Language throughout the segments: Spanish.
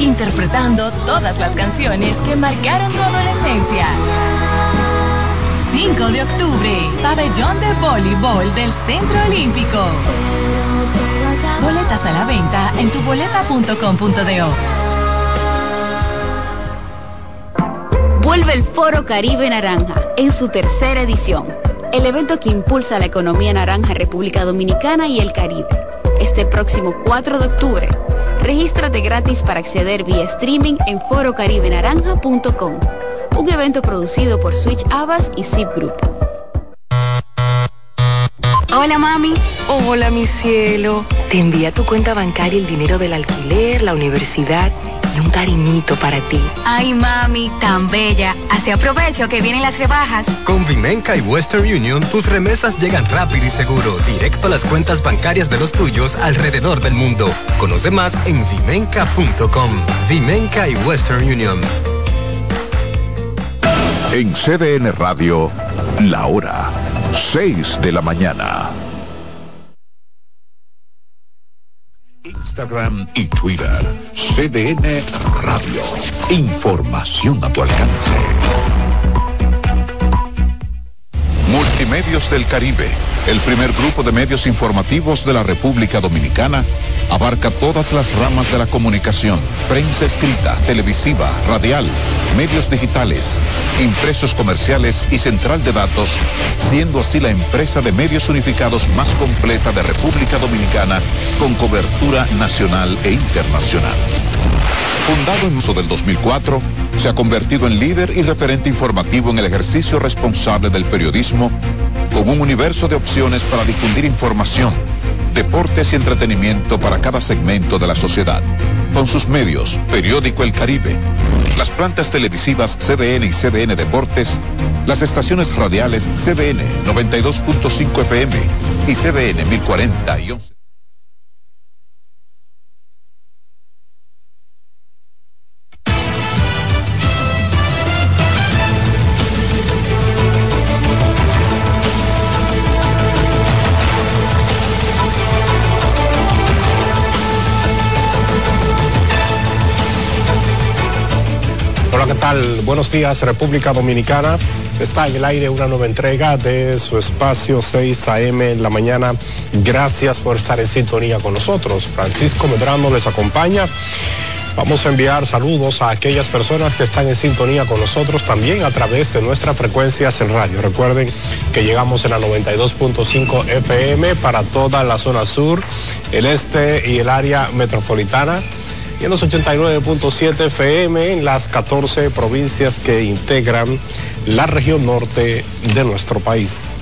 interpretando todas las canciones que marcaron tu adolescencia. 5 de octubre, pabellón de voleibol del Centro Olímpico. Boletas a la venta en tuboleta.com.do. Vuelve el Foro Caribe Naranja en su tercera edición, el evento que impulsa la economía naranja República Dominicana y el Caribe. Este próximo 4 de octubre, regístrate gratis para acceder vía streaming en forocaribenaranja.com, un evento producido por Switch Abbas y Zip Group. Hola mami. Hola mi cielo. Te envía tu cuenta bancaria el dinero del alquiler, la universidad un cariñito para ti. Ay, mami, tan bella. Así aprovecho que vienen las rebajas. Con Vimenca y Western Union, tus remesas llegan rápido y seguro, directo a las cuentas bancarias de los tuyos alrededor del mundo. Conoce más en vimenca.com. Vimenca y Western Union. En CDN Radio, la hora 6 de la mañana. Instagram y Twitter. CDN Radio. Información a tu alcance. Multimedios del Caribe, el primer grupo de medios informativos de la República Dominicana, abarca todas las ramas de la comunicación, prensa escrita, televisiva, radial, medios digitales, impresos comerciales y central de datos, siendo así la empresa de medios unificados más completa de República Dominicana con cobertura nacional e internacional. Fundado en uso del 2004, se ha convertido en líder y referente informativo en el ejercicio responsable del periodismo, con un universo de opciones para difundir información, deportes y entretenimiento para cada segmento de la sociedad. Con sus medios, Periódico El Caribe, las plantas televisivas CDN y CDN Deportes, las estaciones radiales CDN 92.5 FM y CDN 1040 y 11. Buenos días, República Dominicana. Está en el aire una nueva entrega de su espacio 6 AM en la mañana. Gracias por estar en sintonía con nosotros. Francisco Medrano les acompaña. Vamos a enviar saludos a aquellas personas que están en sintonía con nosotros también a través de nuestras frecuencias en radio. Recuerden que llegamos en la 92.5 FM para toda la zona sur, el este y el área metropolitana y en los 89.7 FM en las 14 provincias que integran la región norte de nuestro país.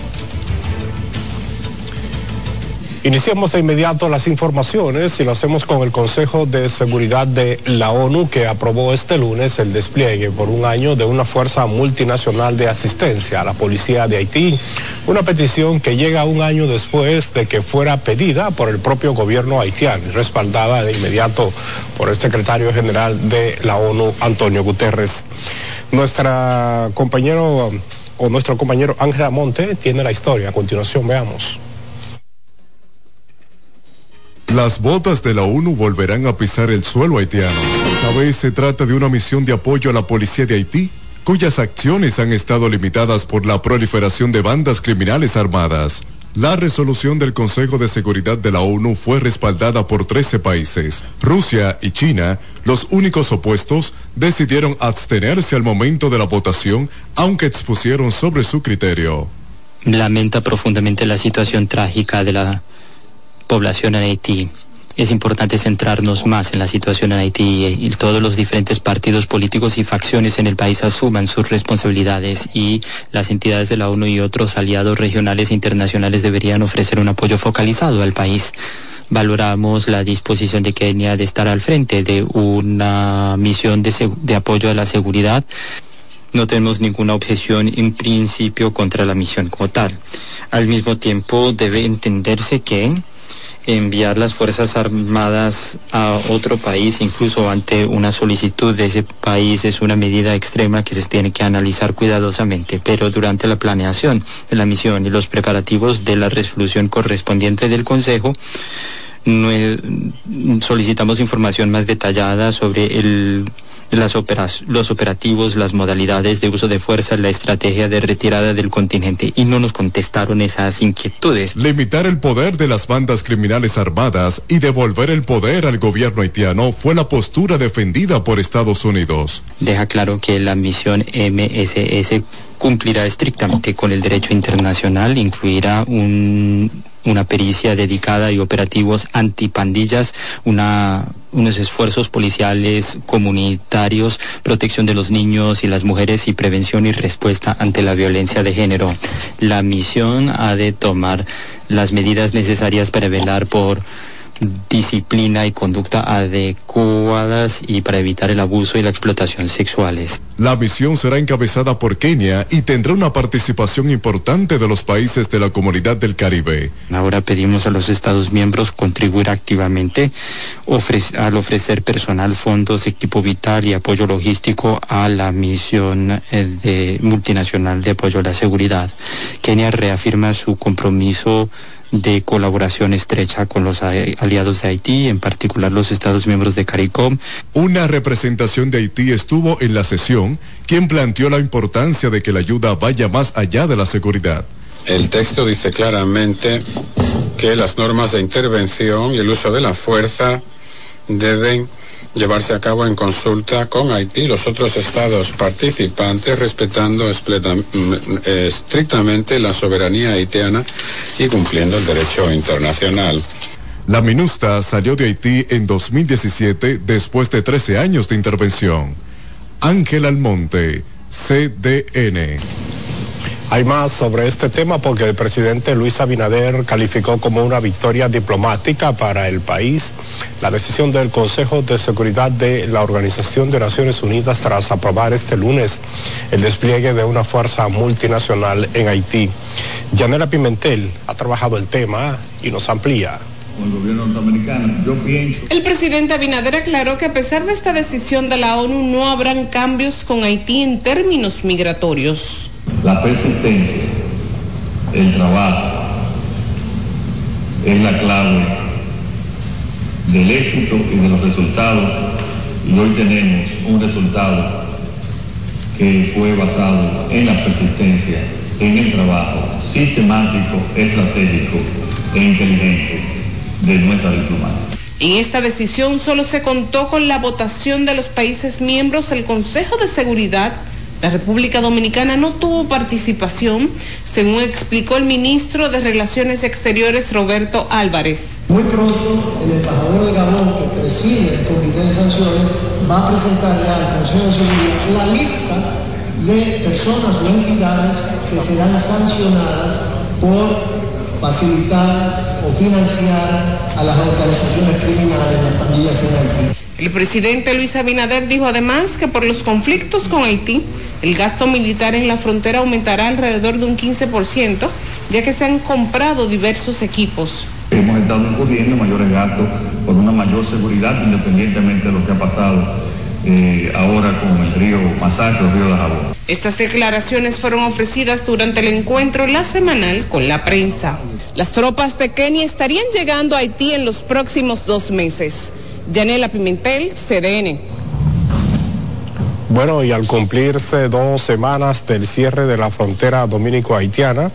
Iniciamos de inmediato las informaciones y lo hacemos con el Consejo de Seguridad de la ONU que aprobó este lunes el despliegue por un año de una fuerza multinacional de asistencia a la policía de Haití, una petición que llega un año después de que fuera pedida por el propio gobierno haitiano y respaldada de inmediato por el secretario general de la ONU, Antonio Guterres. Nuestra compañero o nuestro compañero Ángel Amonte tiene la historia. A continuación veamos. Las botas de la ONU volverán a pisar el suelo haitiano. Esta vez se trata de una misión de apoyo a la policía de Haití, cuyas acciones han estado limitadas por la proliferación de bandas criminales armadas. La resolución del Consejo de Seguridad de la ONU fue respaldada por 13 países. Rusia y China, los únicos opuestos, decidieron abstenerse al momento de la votación, aunque expusieron sobre su criterio. Lamenta profundamente la situación trágica de la población en Haití. Es importante centrarnos más en la situación en Haití y todos los diferentes partidos políticos y facciones en el país asuman sus responsabilidades y las entidades de la ONU y otros aliados regionales e internacionales deberían ofrecer un apoyo focalizado al país valoramos la disposición de Kenia de estar al frente de una misión de, de, apoyo a la seguridad. No tenemos ninguna objeción en principio contra la misión como tal. Al mismo tiempo debe entenderse que enviar las Fuerzas Armadas a otro país, incluso ante una solicitud de ese país, es una medida extrema que se tiene que analizar cuidadosamente. Pero durante la planeación de la misión y los preparativos de la resolución correspondiente del Consejo, solicitamos información más detallada sobre el las los operativos, las modalidades de uso de fuerza, la estrategia de retirada del contingente y no nos contestaron esas inquietudes. Limitar el poder de las bandas criminales armadas y devolver el poder al gobierno haitiano fue la postura defendida por Estados Unidos. Deja claro que la misión MSS cumplirá estrictamente con el derecho internacional, incluirá un una pericia dedicada y operativos antipandillas, una, unos esfuerzos policiales comunitarios, protección de los niños y las mujeres y prevención y respuesta ante la violencia de género. La misión ha de tomar las medidas necesarias para velar por disciplina y conducta adecuadas y para evitar el abuso y la explotación sexuales. La misión será encabezada por Kenia y tendrá una participación importante de los países de la comunidad del Caribe. Ahora pedimos a los Estados miembros contribuir activamente al ofrecer personal, fondos, equipo vital y apoyo logístico a la misión eh, de, multinacional de apoyo a la seguridad. Kenia reafirma su compromiso de colaboración estrecha con los aliados de Haití, en particular los Estados miembros de CARICOM. Una representación de Haití estuvo en la sesión, quien planteó la importancia de que la ayuda vaya más allá de la seguridad. El texto dice claramente que las normas de intervención y el uso de la fuerza deben llevarse a cabo en consulta con Haití y los otros estados participantes, respetando mm, estrictamente la soberanía haitiana y cumpliendo el derecho internacional. La MINUSTA salió de Haití en 2017 después de 13 años de intervención. Ángel Almonte, CDN. Hay más sobre este tema porque el presidente Luis Abinader calificó como una victoria diplomática para el país la decisión del Consejo de Seguridad de la Organización de Naciones Unidas tras aprobar este lunes el despliegue de una fuerza multinacional en Haití. Yanela Pimentel ha trabajado el tema y nos amplía. El presidente Abinader aclaró que a pesar de esta decisión de la ONU no habrán cambios con Haití en términos migratorios la persistencia, el trabajo, es la clave del éxito y de los resultados. Y hoy tenemos un resultado que fue basado en la persistencia, en el trabajo sistemático, estratégico e inteligente de nuestra diplomacia. En esta decisión solo se contó con la votación de los países miembros del Consejo de Seguridad la República Dominicana no tuvo participación, según explicó el ministro de Relaciones Exteriores Roberto Álvarez. Muy pronto el embajador de Gabón, que preside el Comité de Sanciones, va a presentar ya al Consejo de Seguridad la lista de personas o entidades que serán sancionadas por facilitar o financiar a las organizaciones criminales, las pandillas en. El presidente Luis Abinader dijo además que por los conflictos con Haití, el gasto militar en la frontera aumentará alrededor de un 15%, ya que se han comprado diversos equipos. Hemos estado incurriendo mayores gastos por una mayor seguridad, independientemente de lo que ha pasado eh, ahora con el río Masacre, el río de Jabón. Estas declaraciones fueron ofrecidas durante el encuentro la semanal con la prensa. Las tropas de Kenia estarían llegando a Haití en los próximos dos meses. Yanela Pimentel, CDN. Bueno, y al cumplirse dos semanas del cierre de la frontera dominico-haitiana,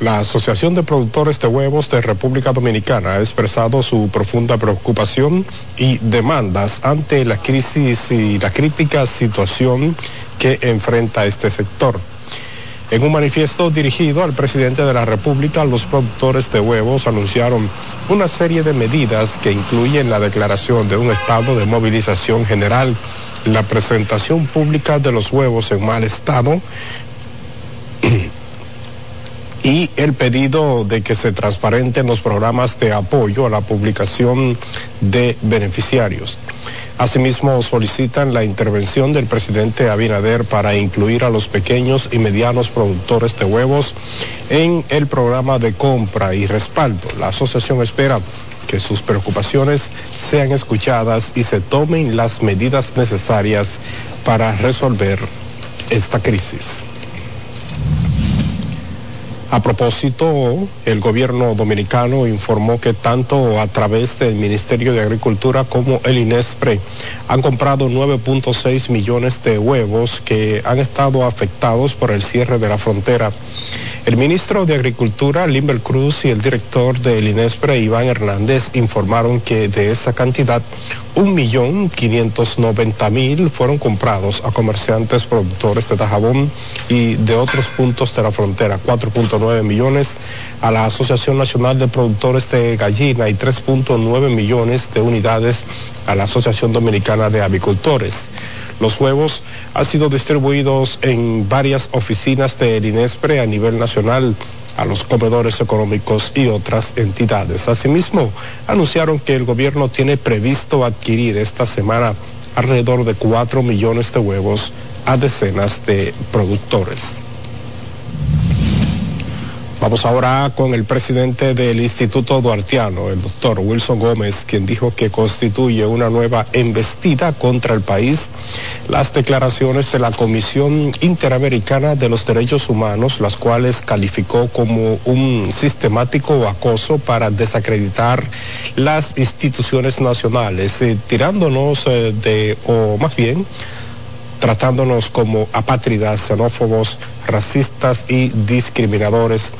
la Asociación de Productores de Huevos de República Dominicana ha expresado su profunda preocupación y demandas ante la crisis y la crítica situación que enfrenta este sector. En un manifiesto dirigido al presidente de la República, los productores de huevos anunciaron una serie de medidas que incluyen la declaración de un estado de movilización general la presentación pública de los huevos en mal estado y el pedido de que se transparenten los programas de apoyo a la publicación de beneficiarios. Asimismo, solicitan la intervención del presidente Abinader para incluir a los pequeños y medianos productores de huevos en el programa de compra y respaldo. La asociación espera que sus preocupaciones sean escuchadas y se tomen las medidas necesarias para resolver esta crisis. A propósito, el gobierno dominicano informó que tanto a través del Ministerio de Agricultura como el INESPRE han comprado 9.6 millones de huevos que han estado afectados por el cierre de la frontera. El ministro de Agricultura, Limber Cruz, y el director del INESPRE, Iván Hernández, informaron que de esa cantidad, 1.590.000 fueron comprados a comerciantes productores de Tajabón y de otros puntos de la frontera, 4.9 millones a la Asociación Nacional de Productores de Gallina y 3.9 millones de unidades a la Asociación Dominicana de Avicultores. Los huevos han sido distribuidos en varias oficinas del INESPRE a nivel nacional a los comedores económicos y otras entidades. Asimismo, anunciaron que el gobierno tiene previsto adquirir esta semana alrededor de 4 millones de huevos a decenas de productores. Vamos ahora con el presidente del Instituto Duartiano, el doctor Wilson Gómez, quien dijo que constituye una nueva embestida contra el país. Las declaraciones de la Comisión Interamericana de los Derechos Humanos, las cuales calificó como un sistemático acoso para desacreditar las instituciones nacionales, eh, tirándonos eh, de, o más bien, tratándonos como apátridas, xenófobos, racistas y discriminadores.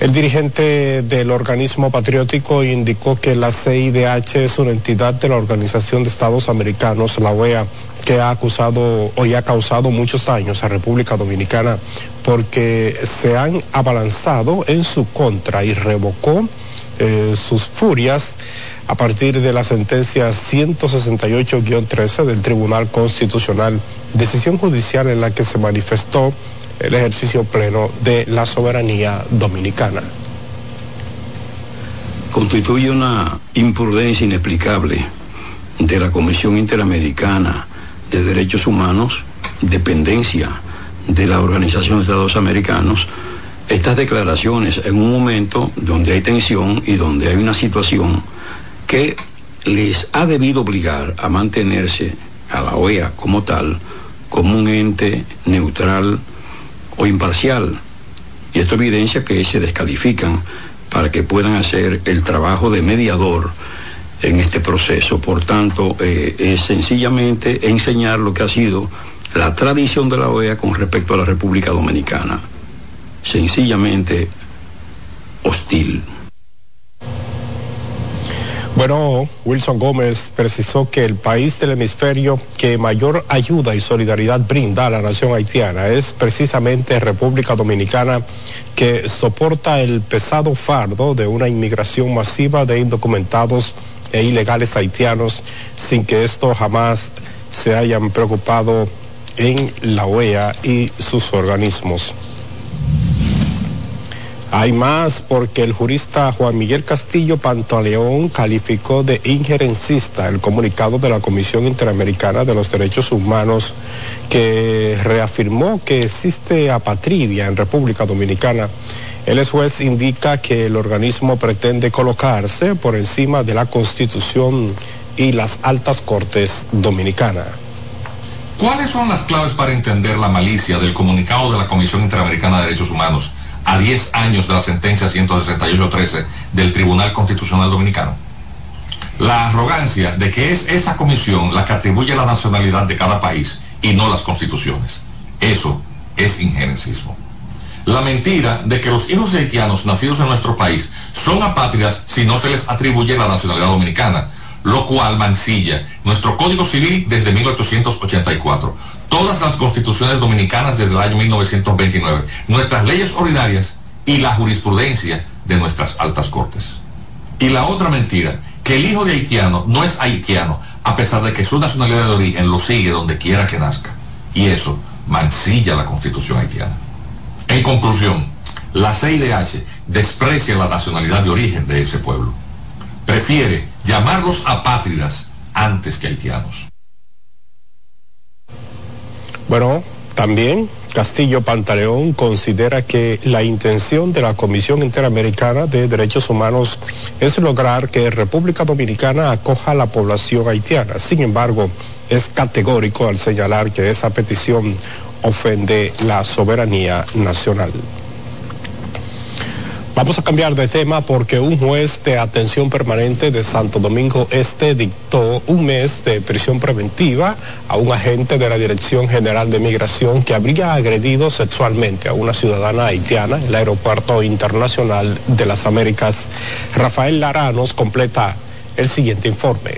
El dirigente del organismo patriótico indicó que la CIDH es una entidad de la Organización de Estados Americanos, la OEA, que ha acusado o ha causado muchos daños a República Dominicana porque se han abalanzado en su contra y revocó eh, sus furias a partir de la sentencia 168-13 del Tribunal Constitucional, decisión judicial en la que se manifestó el ejercicio pleno de la soberanía dominicana. Constituye una imprudencia inexplicable de la Comisión Interamericana de Derechos Humanos, dependencia de la Organización de Estados Americanos, estas declaraciones en un momento donde hay tensión y donde hay una situación que les ha debido obligar a mantenerse a la OEA como tal, como un ente neutral o imparcial. Y esto evidencia que se descalifican para que puedan hacer el trabajo de mediador en este proceso. Por tanto, eh, es sencillamente enseñar lo que ha sido la tradición de la OEA con respecto a la República Dominicana. Sencillamente hostil. Bueno, Wilson Gómez precisó que el país del hemisferio que mayor ayuda y solidaridad brinda a la nación haitiana es precisamente República Dominicana, que soporta el pesado fardo de una inmigración masiva de indocumentados e ilegales haitianos sin que esto jamás se hayan preocupado en la OEA y sus organismos. Hay más porque el jurista Juan Miguel Castillo Pantaleón calificó de injerencista el comunicado de la Comisión Interamericana de los Derechos Humanos que reafirmó que existe apatridia en República Dominicana. El juez indica que el organismo pretende colocarse por encima de la Constitución y las altas cortes dominicanas. ¿Cuáles son las claves para entender la malicia del comunicado de la Comisión Interamericana de Derechos Humanos? A 10 años de la sentencia 168-13 del Tribunal Constitucional Dominicano. La arrogancia de que es esa comisión la que atribuye la nacionalidad de cada país y no las constituciones. Eso es injerencismo. La mentira de que los hijos haitianos nacidos en nuestro país son apátridas si no se les atribuye la nacionalidad dominicana, lo cual mancilla nuestro Código Civil desde 1884 todas las constituciones dominicanas desde el año 1929, nuestras leyes ordinarias y la jurisprudencia de nuestras altas cortes. Y la otra mentira, que el hijo de haitiano no es haitiano, a pesar de que su nacionalidad de origen lo sigue donde quiera que nazca. Y eso mancilla la constitución haitiana. En conclusión, la CIDH desprecia la nacionalidad de origen de ese pueblo. Prefiere llamarlos apátridas antes que haitianos. Bueno, también Castillo Pantaleón considera que la intención de la Comisión Interamericana de Derechos Humanos es lograr que República Dominicana acoja a la población haitiana. Sin embargo, es categórico al señalar que esa petición ofende la soberanía nacional. Vamos a cambiar de tema porque un juez de atención permanente de Santo Domingo Este dictó un mes de prisión preventiva a un agente de la Dirección General de Migración que habría agredido sexualmente a una ciudadana haitiana en el Aeropuerto Internacional de las Américas. Rafael Lara nos completa el siguiente informe.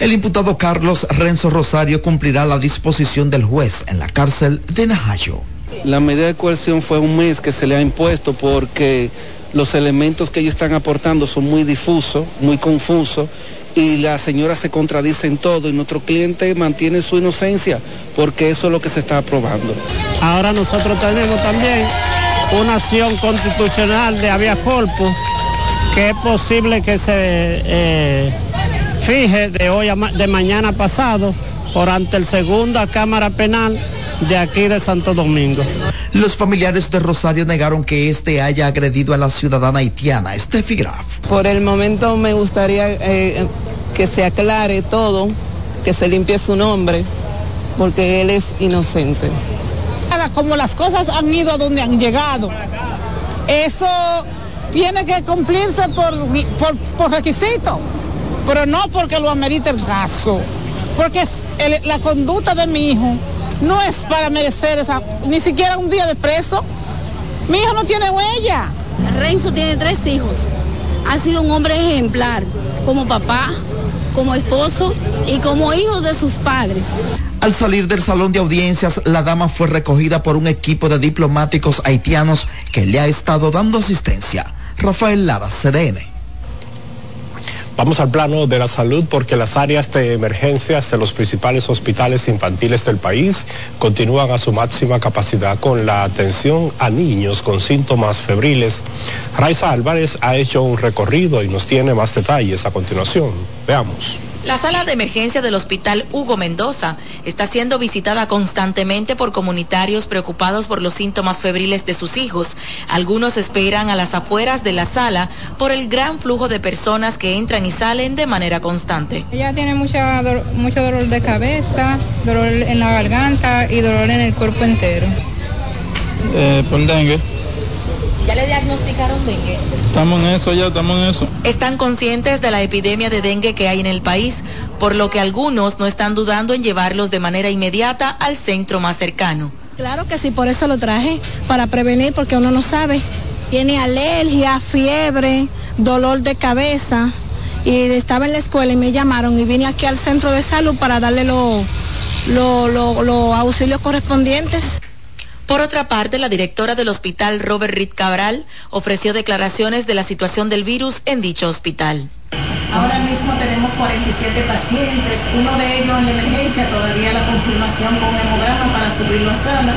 El imputado Carlos Renzo Rosario cumplirá la disposición del juez en la cárcel de Najayo. La medida de coerción fue un mes que se le ha impuesto porque los elementos que ellos están aportando son muy difusos, muy confusos y la señora se contradice en todo y nuestro cliente mantiene su inocencia porque eso es lo que se está aprobando. Ahora nosotros tenemos también una acción constitucional de Avia Corpus que es posible que se eh, fije de hoy a de mañana pasado por ante el segunda Cámara Penal de aquí de Santo Domingo. Los familiares de Rosario negaron que este haya agredido a la ciudadana haitiana, Steffi Graf. Por el momento me gustaría eh, que se aclare todo, que se limpie su nombre, porque él es inocente. Como las cosas han ido a donde han llegado, eso tiene que cumplirse por, por, por requisito, pero no porque lo amerite el caso, porque la conducta de mi hijo no es para merecer esa, ni siquiera un día de preso. Mi hijo no tiene huella. Renzo tiene tres hijos. Ha sido un hombre ejemplar como papá, como esposo y como hijo de sus padres. Al salir del salón de audiencias, la dama fue recogida por un equipo de diplomáticos haitianos que le ha estado dando asistencia. Rafael Lara, CDN. Vamos al plano de la salud porque las áreas de emergencias de los principales hospitales infantiles del país continúan a su máxima capacidad con la atención a niños con síntomas febriles. Raiza Álvarez ha hecho un recorrido y nos tiene más detalles a continuación. Veamos. La sala de emergencia del Hospital Hugo Mendoza está siendo visitada constantemente por comunitarios preocupados por los síntomas febriles de sus hijos. Algunos esperan a las afueras de la sala por el gran flujo de personas que entran y salen de manera constante. Ella tiene mucha, mucho dolor de cabeza, dolor en la garganta y dolor en el cuerpo entero. Eh, por dengue. ¿Ya le diagnosticaron dengue? Estamos en eso, ya estamos en eso. Están conscientes de la epidemia de dengue que hay en el país, por lo que algunos no están dudando en llevarlos de manera inmediata al centro más cercano. Claro que sí, por eso lo traje, para prevenir, porque uno no sabe. Tiene alergia, fiebre, dolor de cabeza. Y estaba en la escuela y me llamaron y vine aquí al centro de salud para darle los auxilios correspondientes. Por otra parte, la directora del hospital Robert Reed Cabral ofreció declaraciones de la situación del virus en dicho hospital. Ahora mismo tenemos 47 pacientes, uno de ellos en la emergencia, todavía la confirmación con hemograma para subirlo a sala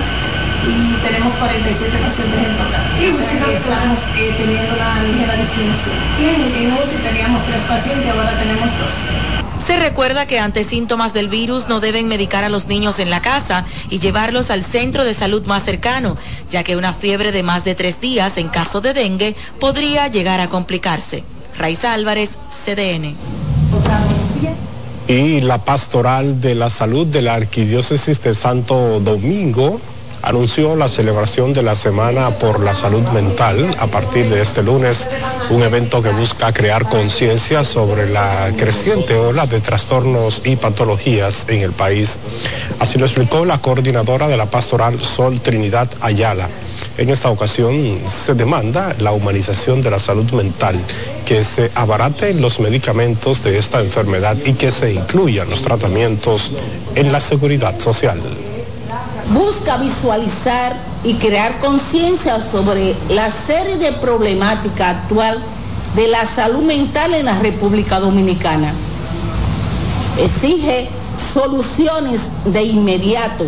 y tenemos 47 pacientes en total. estamos eh, teniendo una ligera disminución. En UCI teníamos tres pacientes, ahora tenemos dos. Se recuerda que ante síntomas del virus no deben medicar a los niños en la casa y llevarlos al centro de salud más cercano, ya que una fiebre de más de tres días en caso de dengue podría llegar a complicarse. Raiza Álvarez, CDN. Y la pastoral de la salud de la Arquidiócesis de Santo Domingo anunció la celebración de la Semana por la Salud Mental a partir de este lunes, un evento que busca crear conciencia sobre la creciente ola de trastornos y patologías en el país. Así lo explicó la coordinadora de la pastoral Sol Trinidad Ayala. En esta ocasión se demanda la humanización de la salud mental, que se abaraten los medicamentos de esta enfermedad y que se incluyan los tratamientos en la seguridad social busca visualizar y crear conciencia sobre la serie de problemática actual de la salud mental en la República Dominicana. Exige soluciones de inmediato,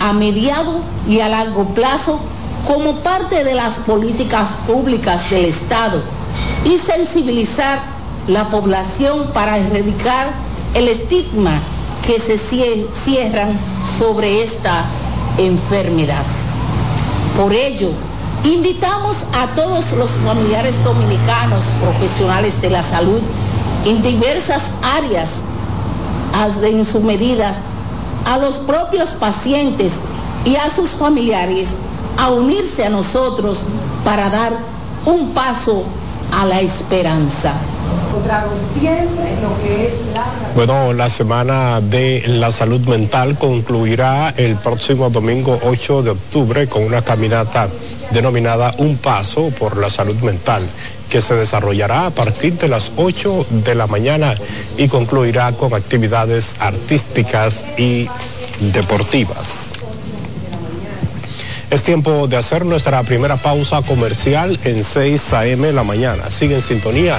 a mediado y a largo plazo como parte de las políticas públicas del Estado y sensibilizar la población para erradicar el estigma que se cierran sobre esta enfermedad. Por ello, invitamos a todos los familiares dominicanos profesionales de la salud en diversas áreas, en sus medidas, a los propios pacientes y a sus familiares a unirse a nosotros para dar un paso a la esperanza. Lo que es la... Bueno, la semana de la salud mental concluirá el próximo domingo 8 de octubre con una caminata denominada Un Paso por la Salud Mental que se desarrollará a partir de las 8 de la mañana y concluirá con actividades artísticas y deportivas. Es tiempo de hacer nuestra primera pausa comercial en 6 a.m. la mañana. Sigue en sintonía,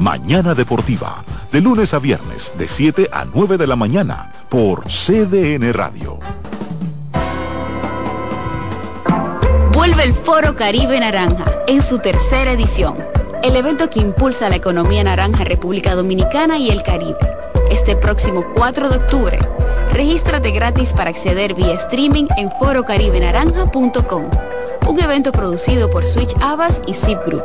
Mañana Deportiva, de lunes a viernes, de 7 a 9 de la mañana, por CDN Radio. Vuelve el Foro Caribe Naranja en su tercera edición, el evento que impulsa la economía naranja República Dominicana y el Caribe. Este próximo 4 de octubre, regístrate gratis para acceder vía streaming en forocaribenaranja.com, un evento producido por Switch Abbas y Zip Group.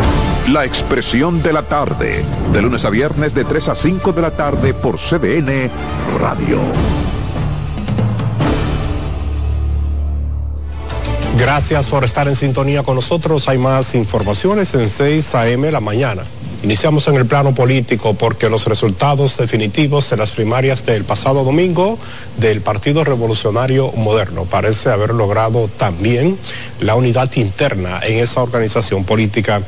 La expresión de la tarde, de lunes a viernes de 3 a 5 de la tarde por CDN Radio. Gracias por estar en sintonía con nosotros. Hay más informaciones en 6 a.m. la mañana. Iniciamos en el plano político porque los resultados definitivos de las primarias del pasado domingo del Partido Revolucionario Moderno parece haber logrado también la unidad interna en esa organización política.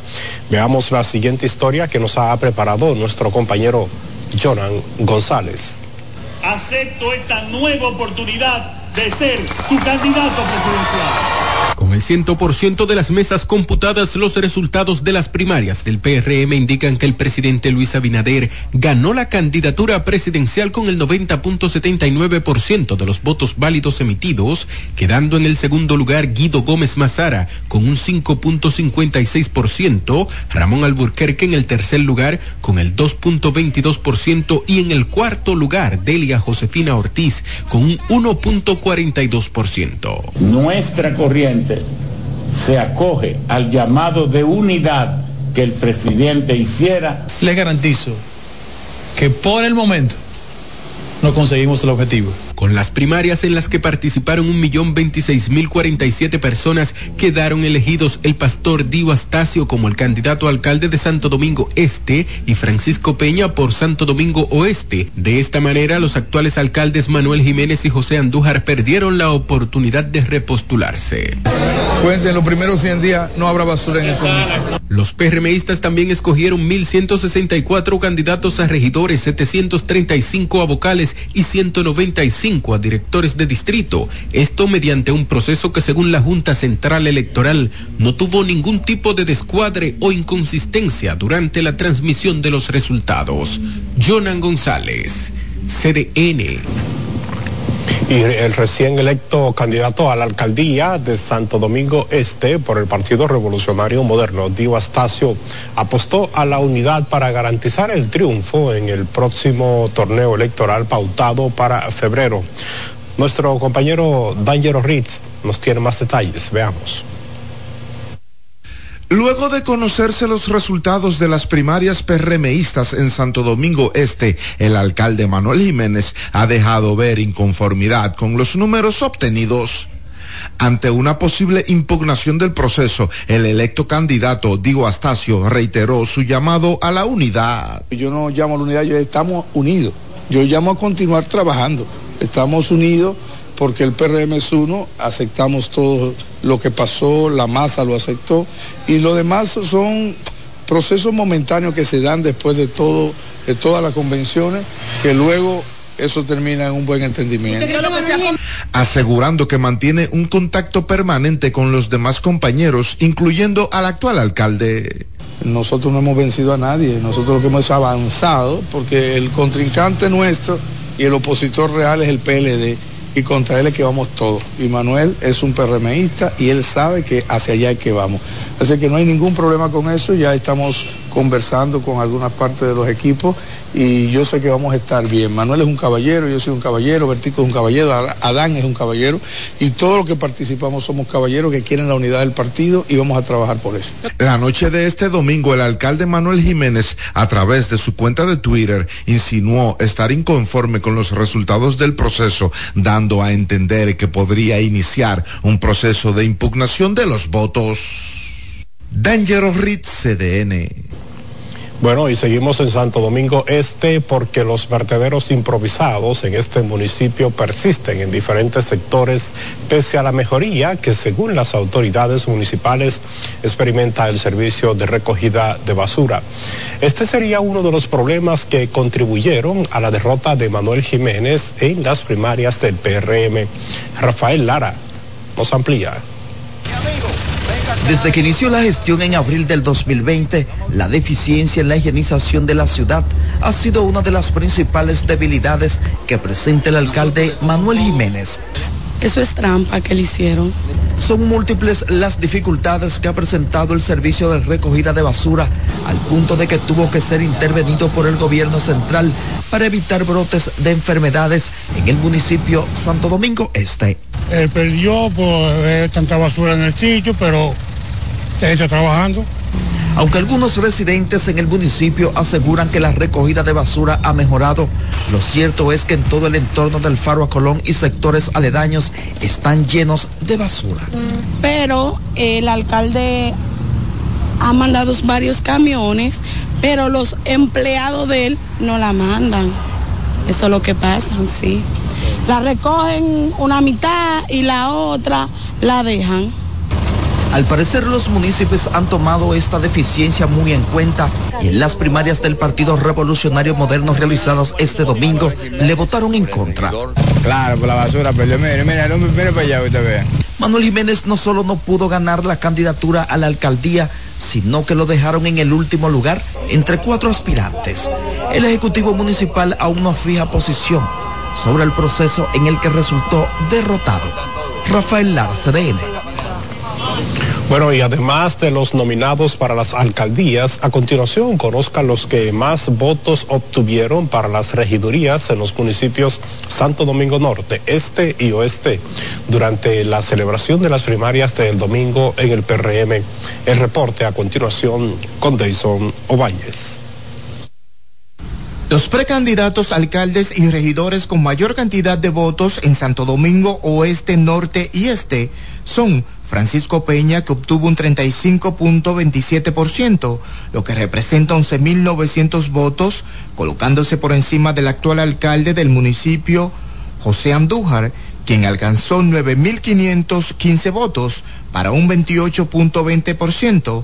Veamos la siguiente historia que nos ha preparado nuestro compañero Jonan González. Acepto esta nueva oportunidad de ser su candidato presidencial. Con el 100% de las mesas computadas, los resultados de las primarias del PRM indican que el presidente Luis Abinader ganó la candidatura presidencial con el 90.79% de los votos válidos emitidos, quedando en el segundo lugar Guido Gómez Mazara con un 5.56%, Ramón Alburquerque en el tercer lugar con el 2.22% y en el cuarto lugar Delia Josefina Ortiz con un 1.42%. Nuestra corriente se acoge al llamado de unidad que el presidente hiciera. Les garantizo que por el momento no conseguimos el objetivo. Con las primarias en las que participaron 1.026.047 personas, quedaron elegidos el pastor Dio Astacio como el candidato alcalde de Santo Domingo Este y Francisco Peña por Santo Domingo Oeste. De esta manera, los actuales alcaldes Manuel Jiménez y José Andújar perdieron la oportunidad de repostularse. Cuenten, en los primeros 100 días no habrá basura en el comicio. Los PRMistas también escogieron 1.164 candidatos a regidores, 735 a vocales y 195 a directores de distrito, esto mediante un proceso que según la Junta Central Electoral no tuvo ningún tipo de descuadre o inconsistencia durante la transmisión de los resultados. Jonan González, CDN. Y el recién electo candidato a la alcaldía de Santo Domingo Este por el Partido Revolucionario Moderno, Dio Astacio, apostó a la unidad para garantizar el triunfo en el próximo torneo electoral pautado para febrero. Nuestro compañero Dangero Ritz nos tiene más detalles. Veamos. Luego de conocerse los resultados de las primarias PRMistas en Santo Domingo Este, el alcalde Manuel Jiménez ha dejado ver inconformidad con los números obtenidos. Ante una posible impugnación del proceso, el electo candidato Diego Astacio reiteró su llamado a la unidad. Yo no llamo a la unidad, yo estamos unidos. Yo llamo a continuar trabajando. Estamos unidos porque el PRM es uno, aceptamos todo lo que pasó, la masa lo aceptó y lo demás son procesos momentáneos que se dan después de todo, de todas las convenciones, que luego eso termina en un buen entendimiento. Asegurando que mantiene un contacto permanente con los demás compañeros, incluyendo al actual alcalde. Nosotros no hemos vencido a nadie, nosotros lo que hemos avanzado, porque el contrincante nuestro y el opositor real es el PLD y contra él es que vamos todos. Y Manuel es un PRMista y él sabe que hacia allá es que vamos. Así que no hay ningún problema con eso, ya estamos conversando con algunas partes de los equipos y yo sé que vamos a estar bien. Manuel es un caballero, yo soy un caballero, Vertico es un caballero, Adán es un caballero y todos los que participamos somos caballeros que quieren la unidad del partido y vamos a trabajar por eso. La noche de este domingo el alcalde Manuel Jiménez a través de su cuenta de Twitter insinuó estar inconforme con los resultados del proceso, dando a entender que podría iniciar un proceso de impugnación de los votos. Dangerous Ritz CDN. Bueno, y seguimos en Santo Domingo Este porque los vertederos improvisados en este municipio persisten en diferentes sectores pese a la mejoría que según las autoridades municipales experimenta el servicio de recogida de basura. Este sería uno de los problemas que contribuyeron a la derrota de Manuel Jiménez en las primarias del PRM. Rafael Lara nos amplía. Desde que inició la gestión en abril del 2020, la deficiencia en la higienización de la ciudad ha sido una de las principales debilidades que presenta el alcalde Manuel Jiménez. Eso es trampa que le hicieron. Son múltiples las dificultades que ha presentado el servicio de recogida de basura, al punto de que tuvo que ser intervenido por el gobierno central para evitar brotes de enfermedades en el municipio Santo Domingo Este. Perdió por tanta basura en el sitio, pero está trabajando. Aunque algunos residentes en el municipio aseguran que la recogida de basura ha mejorado, lo cierto es que en todo el entorno del Faro a Colón y sectores aledaños están llenos de basura. Pero el alcalde ha mandado varios camiones, pero los empleados de él no la mandan. Eso es lo que pasa, sí. La recogen una mitad y la otra la dejan. Al parecer los municipios han tomado esta deficiencia muy en cuenta y en las primarias del Partido Revolucionario Moderno realizadas este domingo le votaron en contra. Claro, por la basura, pero mire, mire, mire para allá, usted ve. Manuel Jiménez no solo no pudo ganar la candidatura a la alcaldía, sino que lo dejaron en el último lugar entre cuatro aspirantes. El Ejecutivo Municipal aún no fija posición sobre el proceso en el que resultó derrotado. Rafael Lara, CDN. Bueno, y además de los nominados para las alcaldías, a continuación conozcan los que más votos obtuvieron para las regidurías en los municipios Santo Domingo Norte, Este y Oeste durante la celebración de las primarias del domingo en el PRM. El reporte a continuación con Dayson Ovañez. Los precandidatos alcaldes y regidores con mayor cantidad de votos en Santo Domingo Oeste, Norte y Este son Francisco Peña, que obtuvo un 35.27%, lo que representa 11.900 votos, colocándose por encima del actual alcalde del municipio, José Andújar, quien alcanzó 9.515 votos para un 28.20%.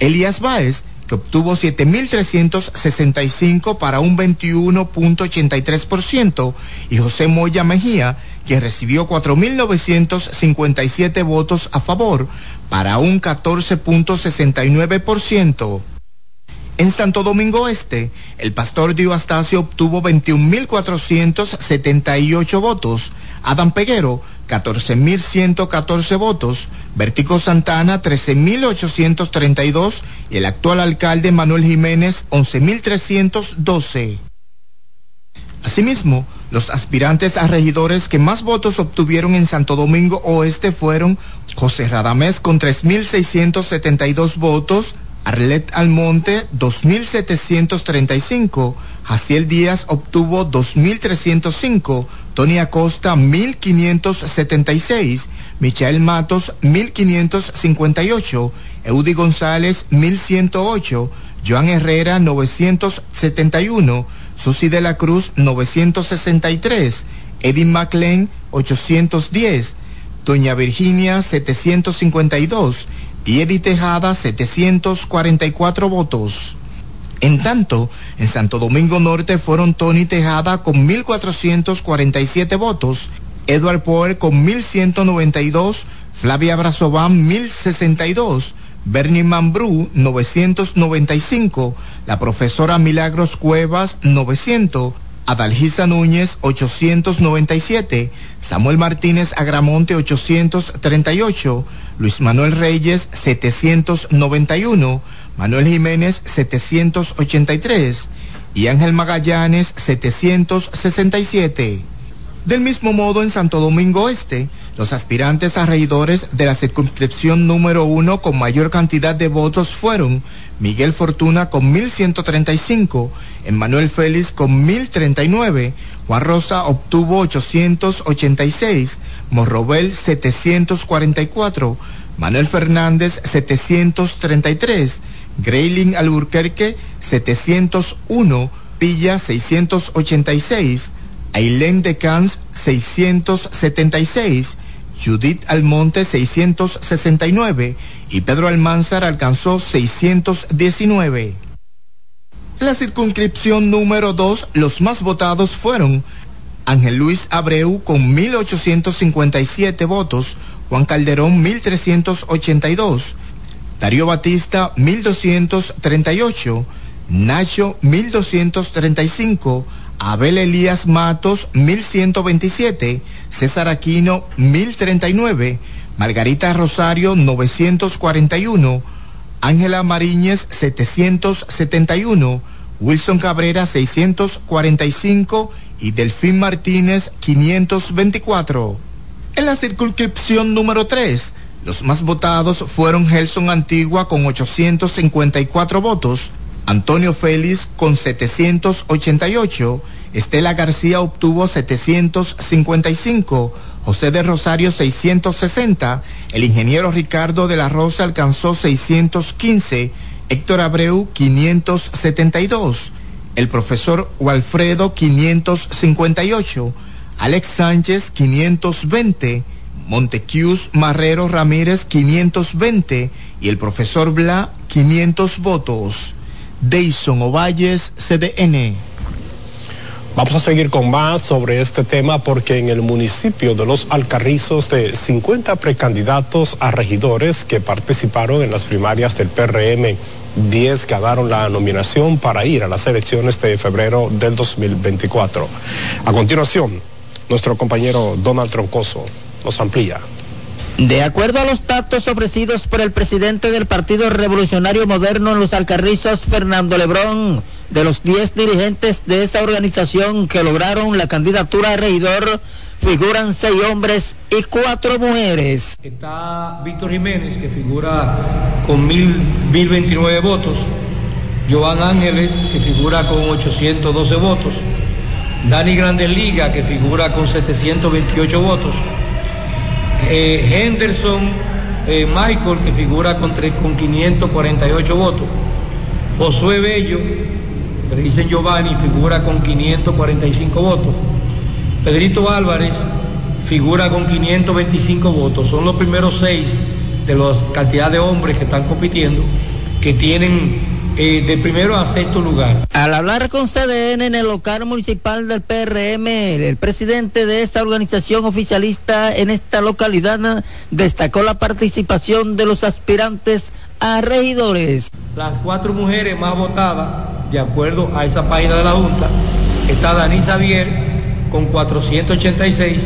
Elías Báez, que obtuvo 7.365 para un 21.83%, y José Moya Mejía, quien recibió 4.957 votos a favor para un 14.69%. En Santo Domingo Este, el pastor Dio Astacio obtuvo 21.478 votos, Adam Peguero 14.114 votos, Vertico Santana 13.832 y el actual alcalde Manuel Jiménez 11.312. Asimismo, los aspirantes a regidores que más votos obtuvieron en Santo Domingo Oeste fueron José Radamés con 3.672 votos, Arlet Almonte 2.735, Jaciel Díaz obtuvo 2.305, Tony Acosta 1.576, Michael Matos 1.558, Eudi González 1.108, Joan Herrera 971, Susi de la Cruz 963, Edwin McLean 810, Doña Virginia 752 y Edith Tejada 744 votos. En tanto, en Santo Domingo Norte fueron Tony Tejada con 1.447 votos, Edward Poer con 1.192, Flavia Brazován 1.062, Bernie Mambrú 995, la profesora Milagros Cuevas 900, Adalgisa Núñez 897, Samuel Martínez Agramonte 838, Luis Manuel Reyes 791, Manuel Jiménez 783 y Ángel Magallanes 767. Del mismo modo, en Santo Domingo Este, los aspirantes a regidores de la circunscripción número uno con mayor cantidad de votos fueron Miguel Fortuna con 1.135, Emmanuel Félix con 1.039, Juan Rosa obtuvo 886, Morrobel 744, Manuel Fernández 733, Grayling Alburquerque 701, Villa 686, Ailén de Cans 676, Judith Almonte 669 y Pedro Almanzar alcanzó 619. La circunscripción número 2, los más votados fueron Ángel Luis Abreu con 1.857 votos, Juan Calderón 1.382, Darío Batista 1.238, Nacho 1.235, Abel Elías Matos 1127, César Aquino 1039, Margarita Rosario 941, Ángela Mariñez 771, Wilson Cabrera 645 y Delfín Martínez 524. En la circunscripción número 3, los más votados fueron Gelson Antigua con 854 votos, Antonio Félix con 788, Estela García obtuvo 755, José de Rosario 660, el ingeniero Ricardo de la Rosa alcanzó 615, Héctor Abreu 572, el profesor Walfredo 558, Alex Sánchez 520, Montequius Marrero Ramírez 520 y el profesor Bla 500 votos. Deison Ovalles, CDN. Vamos a seguir con más sobre este tema porque en el municipio de Los Alcarrizos de 50 precandidatos a regidores que participaron en las primarias del PRM, 10 ganaron la nominación para ir a las elecciones de febrero del 2024. A continuación, nuestro compañero Donald Troncoso nos amplía. De acuerdo a los datos ofrecidos por el presidente del Partido Revolucionario Moderno en los Alcarrizos, Fernando Lebrón, de los 10 dirigentes de esa organización que lograron la candidatura a regidor, figuran seis hombres y cuatro mujeres. Está Víctor Jiménez, que figura con mil, 1029 votos, Joan Ángeles, que figura con 812 votos, Dani Grandes Liga, que figura con 728 votos, eh, Henderson eh, Michael, que figura con, con 548 votos. Josué Bello, dicen Giovanni, figura con 545 votos. Pedrito Álvarez figura con 525 votos. Son los primeros seis de la cantidad de hombres que están compitiendo que tienen eh, de primero a sexto lugar. Al hablar con CDN en el local municipal del PRM, el presidente de esta organización oficialista en esta localidad destacó la participación de los aspirantes a regidores. Las cuatro mujeres más votadas, de acuerdo a esa página de la Junta, está Dani Xavier con 486,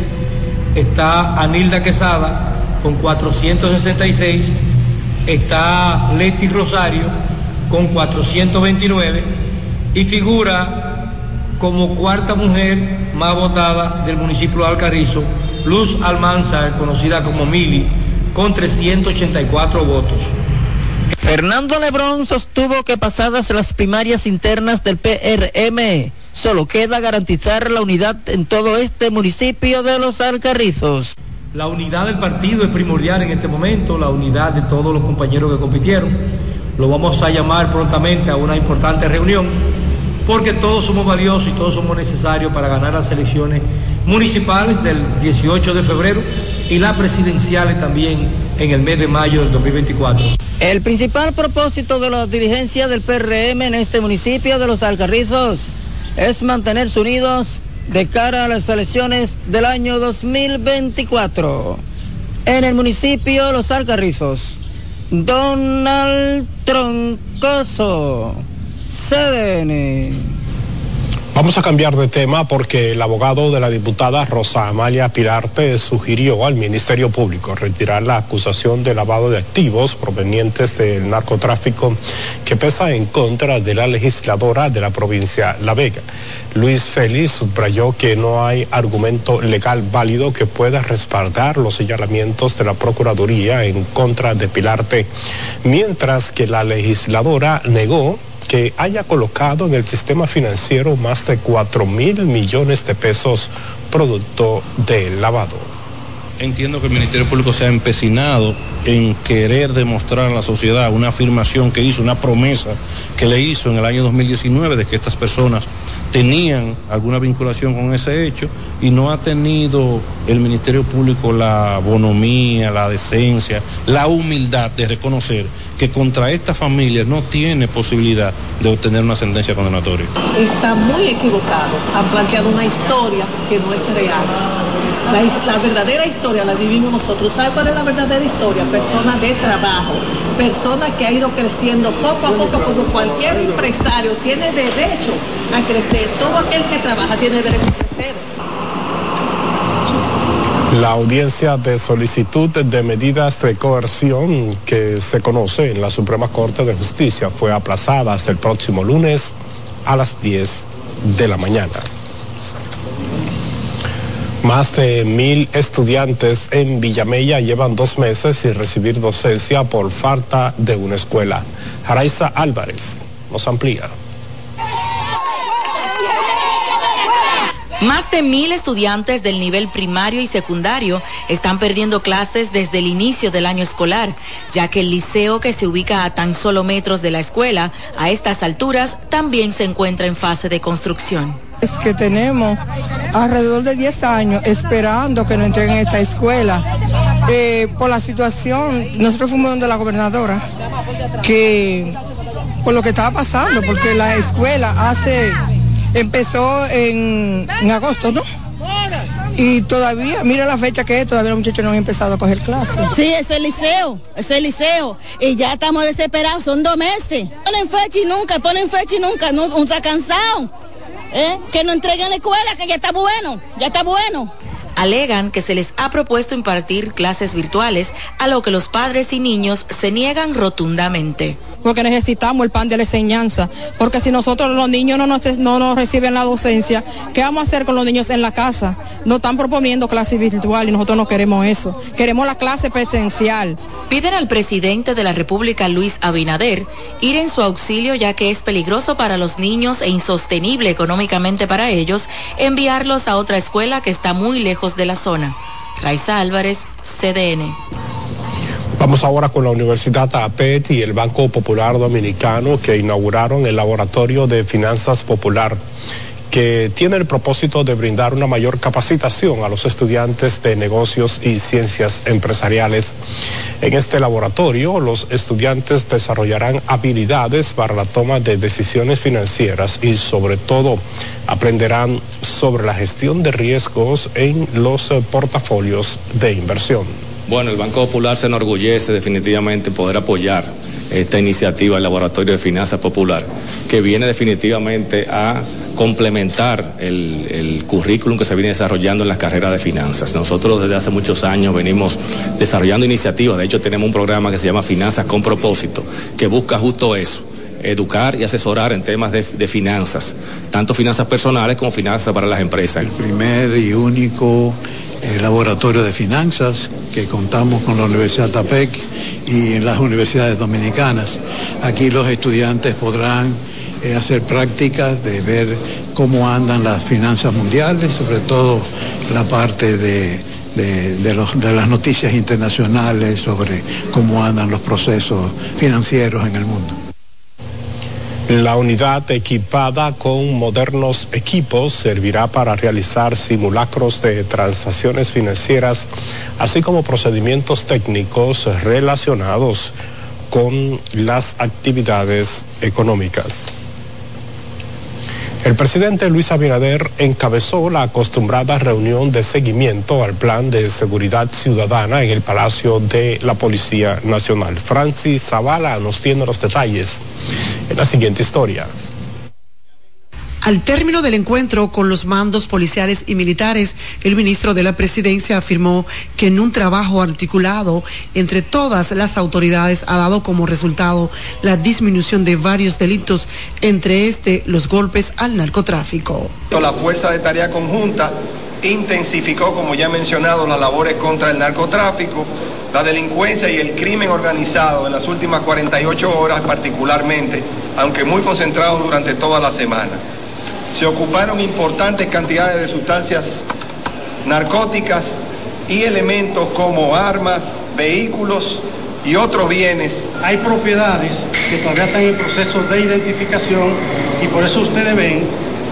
está Anilda Quesada con 466, está Leti Rosario con 429 y figura como cuarta mujer más votada del municipio de Alcarizo, Luz Almanzar, conocida como Mili, con 384 votos. Fernando Lebrón sostuvo que pasadas las primarias internas del PRM, solo queda garantizar la unidad en todo este municipio de Los Alcarrizos. La unidad del partido es primordial en este momento, la unidad de todos los compañeros que compitieron. Lo vamos a llamar prontamente a una importante reunión porque todos somos valiosos y todos somos necesarios para ganar las elecciones municipales del 18 de febrero y las presidenciales también en el mes de mayo del 2024. El principal propósito de la dirigencia del PRM en este municipio de Los Alcarrizos es mantenerse unidos de cara a las elecciones del año 2024. En el municipio Los Alcarrizos, Donald Troncoso, CDN. Vamos a cambiar de tema porque el abogado de la diputada Rosa Amalia Pirarte sugirió al Ministerio Público retirar la acusación de lavado de activos provenientes del narcotráfico que pesa en contra de la legisladora de la provincia La Vega. Luis Félix subrayó que no hay argumento legal válido que pueda respaldar los señalamientos de la Procuraduría en contra de Pilarte, mientras que la legisladora negó que haya colocado en el sistema financiero más de 4 mil millones de pesos producto del lavado. Entiendo que el Ministerio Público se ha empecinado en querer demostrar a la sociedad una afirmación que hizo, una promesa que le hizo en el año 2019 de que estas personas tenían alguna vinculación con ese hecho y no ha tenido el Ministerio Público la bonomía, la decencia, la humildad de reconocer que contra esta familia no tiene posibilidad de obtener una sentencia condenatoria. Está muy equivocado, han planteado una historia que no es real. La, la, verdadera historia la vivimos nosotros. ¿Sabe cuál es la verdadera historia? Persona de trabajo, persona que ha ido creciendo poco a poco, como cualquier empresario tiene derecho a crecer. Todo aquel que trabaja tiene derecho a crecer. La audiencia de solicitud de medidas de coerción que se conoce en la Suprema Corte de Justicia fue aplazada hasta el próximo lunes a las 10 de la mañana. Más de mil estudiantes en Villamella llevan dos meses sin recibir docencia por falta de una escuela. Jaraiza Álvarez nos amplía. Más de mil estudiantes del nivel primario y secundario están perdiendo clases desde el inicio del año escolar, ya que el liceo que se ubica a tan solo metros de la escuela, a estas alturas, también se encuentra en fase de construcción. Es que tenemos alrededor de 10 años esperando que nos entreguen esta escuela. Eh, por la situación, nosotros fuimos donde la gobernadora, que por lo que estaba pasando, porque la escuela hace empezó en, en, agosto, ¿no? Y todavía, mira la fecha que es, todavía los muchachos no han empezado a coger clases. Sí, es el liceo, es el liceo. Y ya estamos desesperados, son dos meses. Ponen fecha y nunca, ponen fecha y nunca, no, un cansado. ¿Eh? Que no entreguen la escuela, que ya está bueno, ya está bueno. Alegan que se les ha propuesto impartir clases virtuales, a lo que los padres y niños se niegan rotundamente porque necesitamos el pan de la enseñanza, porque si nosotros los niños no nos, no nos reciben la docencia, ¿qué vamos a hacer con los niños en la casa? Nos están proponiendo clase virtual y nosotros no queremos eso, queremos la clase presencial. Piden al presidente de la República, Luis Abinader, ir en su auxilio ya que es peligroso para los niños e insostenible económicamente para ellos enviarlos a otra escuela que está muy lejos de la zona. Raiza Álvarez, CDN. Vamos ahora con la Universidad APET y el Banco Popular Dominicano que inauguraron el Laboratorio de Finanzas Popular que tiene el propósito de brindar una mayor capacitación a los estudiantes de negocios y ciencias empresariales. En este laboratorio, los estudiantes desarrollarán habilidades para la toma de decisiones financieras y sobre todo aprenderán sobre la gestión de riesgos en los portafolios de inversión. Bueno, el Banco Popular se enorgullece definitivamente poder apoyar esta iniciativa del Laboratorio de Finanzas Popular, que viene definitivamente a complementar el, el, currículum que se viene desarrollando en las carreras de finanzas. Nosotros desde hace muchos años venimos desarrollando iniciativas, de hecho tenemos un programa que se llama Finanzas con propósito, que busca justo eso educar y asesorar en temas de, de, finanzas, tanto finanzas personales como finanzas para las empresas. El primer y único eh, laboratorio de finanzas que contamos con la Universidad TAPEC y en las universidades dominicanas. Aquí los estudiantes podrán eh, hacer prácticas de ver cómo andan las finanzas mundiales, sobre todo la parte de, de las noticias internacionales sobre cómo andan los procesos financieros en el mundo. La unidad equipada con modernos equipos servirá para realizar simulacros de transacciones financieras, así como procedimientos técnicos relacionados con las actividades económicas. El presidente Luis Abinader encabezó la acostumbrada reunión de seguimiento al plan de seguridad ciudadana en el Palacio de la Policía Nacional. Francis Zavala nos tiene los detalles en la siguiente historia. Al término del encuentro con los mandos policiales y militares, el ministro de la Presidencia afirmó que en un trabajo articulado entre todas las autoridades ha dado como resultado la disminución de varios delitos, entre este los golpes al narcotráfico. La Fuerza de Tarea Conjunta intensificó, como ya he mencionado, las labores contra el narcotráfico, la delincuencia y el crimen organizado en las últimas 48 horas particularmente, aunque muy concentrado durante toda la semana se ocuparon importantes cantidades de sustancias narcóticas y elementos como armas, vehículos y otros bienes. Hay propiedades que todavía están en proceso de identificación y por eso ustedes ven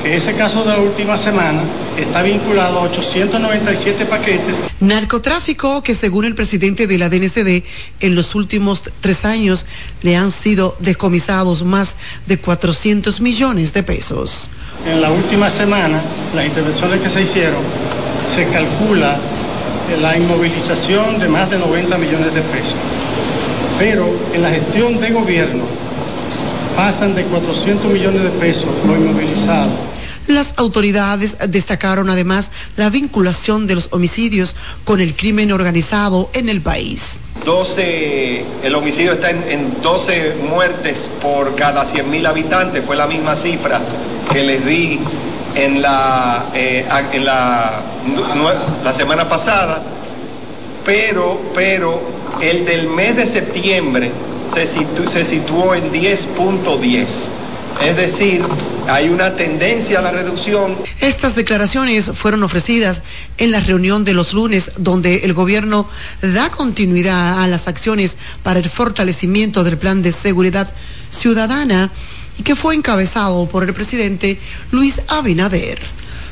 que ese caso de la última semana está vinculado a 897 paquetes. Narcotráfico que según el presidente de la DNCD en los últimos tres años le han sido decomisados más de 400 millones de pesos. En la última semana, las intervenciones que se hicieron, se calcula la inmovilización de más de 90 millones de pesos. Pero en la gestión de gobierno pasan de 400 millones de pesos lo inmovilizado. Las autoridades destacaron además la vinculación de los homicidios con el crimen organizado en el país. 12, el homicidio está en, 12 muertes por cada 100.000 habitantes, fue la misma cifra que les di en la, eh, en la, la semana pasada, pero, pero el del mes de septiembre se, se situó en 10.10. Es decir, hay una tendencia a la reducción. Estas declaraciones fueron ofrecidas en la reunión de los lunes donde el gobierno da continuidad a las acciones para el fortalecimiento del plan de seguridad ciudadana y que fue encabezado por el presidente Luis Abinader.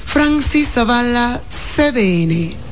Francis Zavala, CDN.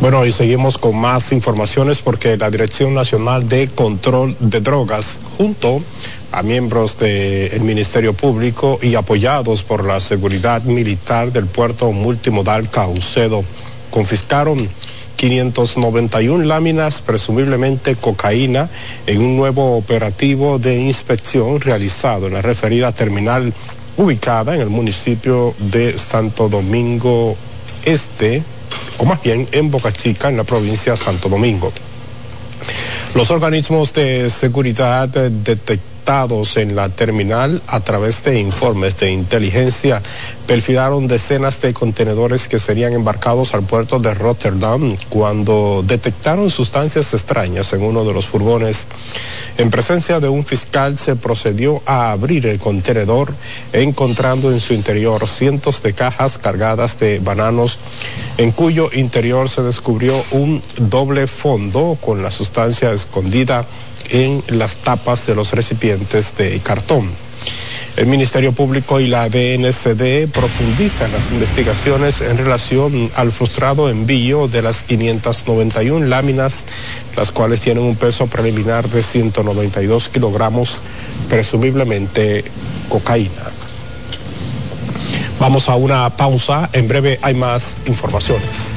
Bueno, y seguimos con más informaciones porque la Dirección Nacional de Control de Drogas, junto a miembros del Ministerio Público y apoyados por la seguridad militar del puerto multimodal Caucedo, confiscaron 591 láminas, presumiblemente cocaína, en un nuevo operativo de inspección realizado en la referida terminal ubicada en el municipio de Santo Domingo Este, o más bien en Boca Chica, en la provincia de Santo Domingo. Los organismos de seguridad detectaron en la terminal a través de informes de inteligencia perfilaron decenas de contenedores que serían embarcados al puerto de Rotterdam cuando detectaron sustancias extrañas en uno de los furgones. En presencia de un fiscal se procedió a abrir el contenedor encontrando en su interior cientos de cajas cargadas de bananos en cuyo interior se descubrió un doble fondo con la sustancia escondida en las tapas de los recipientes de cartón. El Ministerio Público y la DNCD profundizan las investigaciones en relación al frustrado envío de las 591 láminas, las cuales tienen un peso preliminar de 192 kilogramos, presumiblemente cocaína. Vamos a una pausa, en breve hay más informaciones.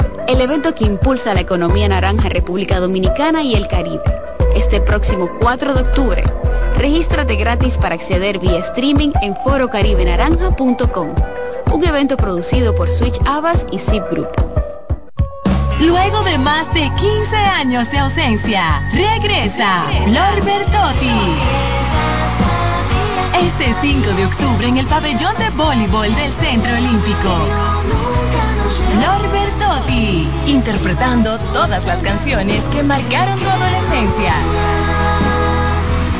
el evento que impulsa la economía naranja República Dominicana y el Caribe. Este próximo 4 de octubre, regístrate gratis para acceder vía streaming en forocaribenaranja.com, un evento producido por Switch Abbas y Zip Group. Luego de más de 15 años de ausencia, regresa Flor Bertotti. Este 5 de octubre en el pabellón de voleibol del Centro Olímpico. Flor Bertotti, interpretando todas las canciones que marcaron tu adolescencia.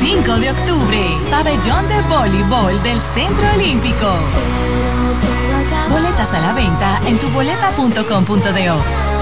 5 de octubre, pabellón de voleibol del Centro Olímpico. Boletas a la venta en tuboleta.com.do.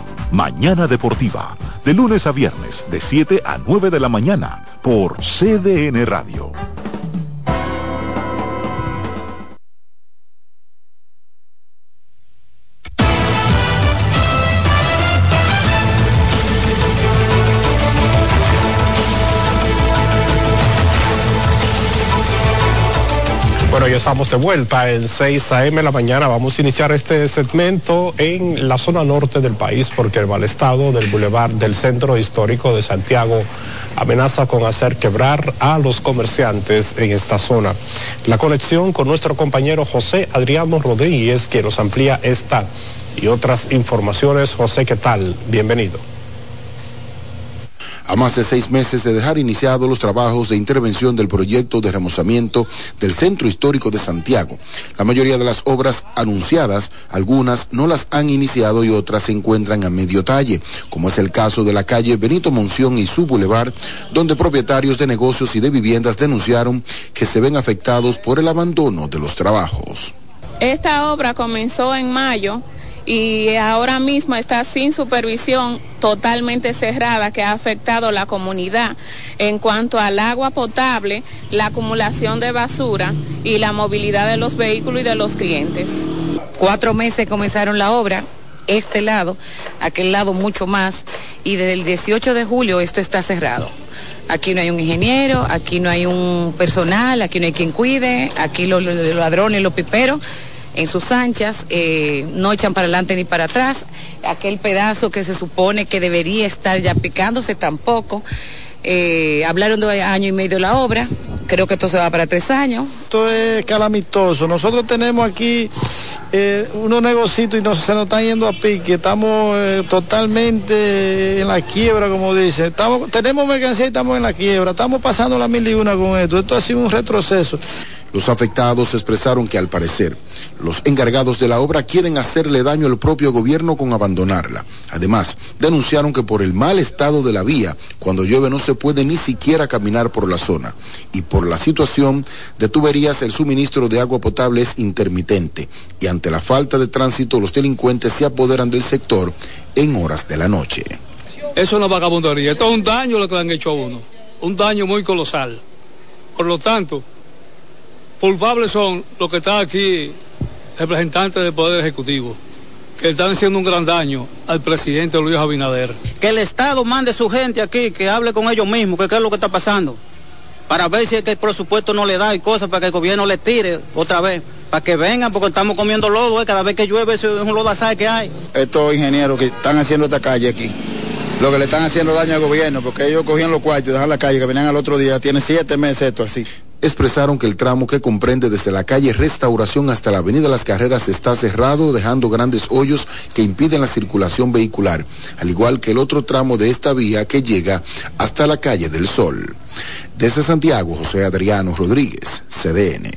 Mañana Deportiva, de lunes a viernes, de 7 a 9 de la mañana, por CDN Radio. Bueno, ya estamos de vuelta en 6 a.m. la mañana. Vamos a iniciar este segmento en la zona norte del país porque el mal estado del bulevar del centro histórico de Santiago amenaza con hacer quebrar a los comerciantes en esta zona. La conexión con nuestro compañero José Adriano Rodríguez, que nos amplía esta y otras informaciones. José, ¿qué tal? Bienvenido a más de seis meses de dejar iniciados los trabajos de intervención del proyecto de remozamiento del Centro Histórico de Santiago. La mayoría de las obras anunciadas, algunas no las han iniciado y otras se encuentran a medio talle, como es el caso de la calle Benito Monción y su bulevar, donde propietarios de negocios y de viviendas denunciaron que se ven afectados por el abandono de los trabajos. Esta obra comenzó en mayo y ahora mismo está sin supervisión totalmente cerrada que ha afectado la comunidad en cuanto al agua potable, la acumulación de basura y la movilidad de los vehículos y de los clientes. Cuatro meses comenzaron la obra, este lado, aquel lado mucho más, y desde el 18 de julio esto está cerrado. Aquí no hay un ingeniero, aquí no hay un personal, aquí no hay quien cuide, aquí los, los ladrones, los piperos en sus anchas, eh, no echan para adelante ni para atrás. Aquel pedazo que se supone que debería estar ya picándose tampoco. Eh, hablaron de año y medio la obra, creo que esto se va para tres años. Esto es calamitoso. Nosotros tenemos aquí eh, unos negocios y nos, se nos están yendo a pique. Estamos eh, totalmente en la quiebra, como dice. Estamos, tenemos mercancía y estamos en la quiebra. Estamos pasando la mil y una con esto. Esto ha sido un retroceso. Los afectados expresaron que al parecer los encargados de la obra quieren hacerle daño al propio gobierno con abandonarla. Además, denunciaron que por el mal estado de la vía, cuando llueve no se puede ni siquiera caminar por la zona. Y por la situación de tuberías, el suministro de agua potable es intermitente. Y ante la falta de tránsito, los delincuentes se apoderan del sector en horas de la noche. Eso es una vagabundería. Esto es un daño lo que le han hecho a uno. Un daño muy colosal. Por lo tanto, culpables son los que están aquí, representantes del Poder Ejecutivo, que están haciendo un gran daño al presidente Luis Abinader. Que el Estado mande su gente aquí, que hable con ellos mismos, que qué es lo que está pasando, para ver si es que el presupuesto no le da y cosas, para que el gobierno le tire otra vez, para que vengan, porque estamos comiendo lodo, ¿eh? cada vez que llueve es un lodazal que hay. Estos ingenieros que están haciendo esta calle aquí, lo que le están haciendo daño al gobierno, porque ellos cogían los cuartos y dejan la calle, que venían al otro día, tiene siete meses esto así expresaron que el tramo que comprende desde la calle Restauración hasta la avenida Las Carreras está cerrado, dejando grandes hoyos que impiden la circulación vehicular, al igual que el otro tramo de esta vía que llega hasta la calle del Sol. Desde Santiago, José Adriano Rodríguez, CDN.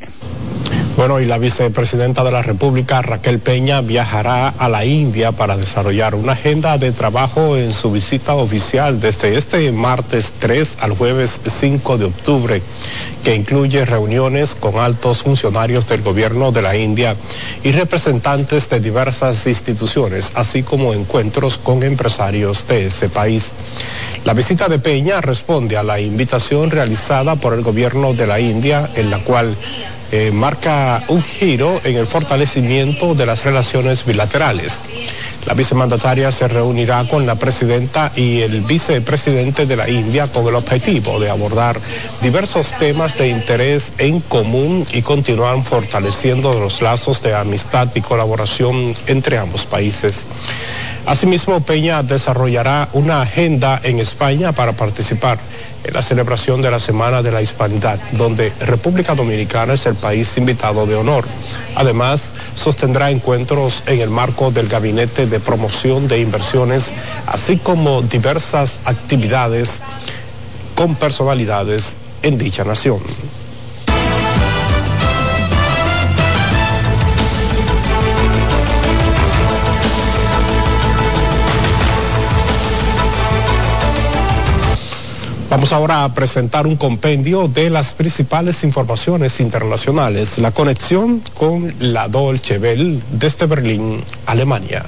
Bueno, y la vicepresidenta de la República, Raquel Peña, viajará a la India para desarrollar una agenda de trabajo en su visita oficial desde este martes 3 al jueves 5 de octubre que incluye reuniones con altos funcionarios del gobierno de la India y representantes de diversas instituciones, así como encuentros con empresarios de ese país. La visita de Peña responde a la invitación realizada por el gobierno de la India, en la cual eh, marca un giro en el fortalecimiento de las relaciones bilaterales. La vicemandataria se reunirá con la presidenta y el vicepresidente de la India con el objetivo de abordar diversos temas de interés en común y continuar fortaleciendo los lazos de amistad y colaboración entre ambos países. Asimismo, Peña desarrollará una agenda en España para participar la celebración de la Semana de la Hispanidad, donde República Dominicana es el país invitado de honor. Además, sostendrá encuentros en el marco del Gabinete de Promoción de Inversiones, así como diversas actividades con personalidades en dicha nación. Vamos ahora a presentar un compendio de las principales informaciones internacionales. La conexión con la Dolce Welle desde Berlín, Alemania.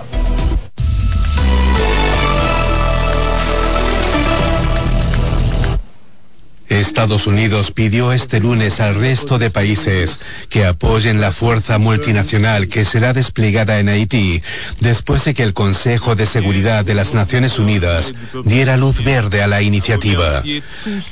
Estados Unidos pidió este lunes al resto de países que apoyen la fuerza multinacional que será desplegada en Haití después de que el Consejo de Seguridad de las Naciones Unidas diera luz verde a la iniciativa.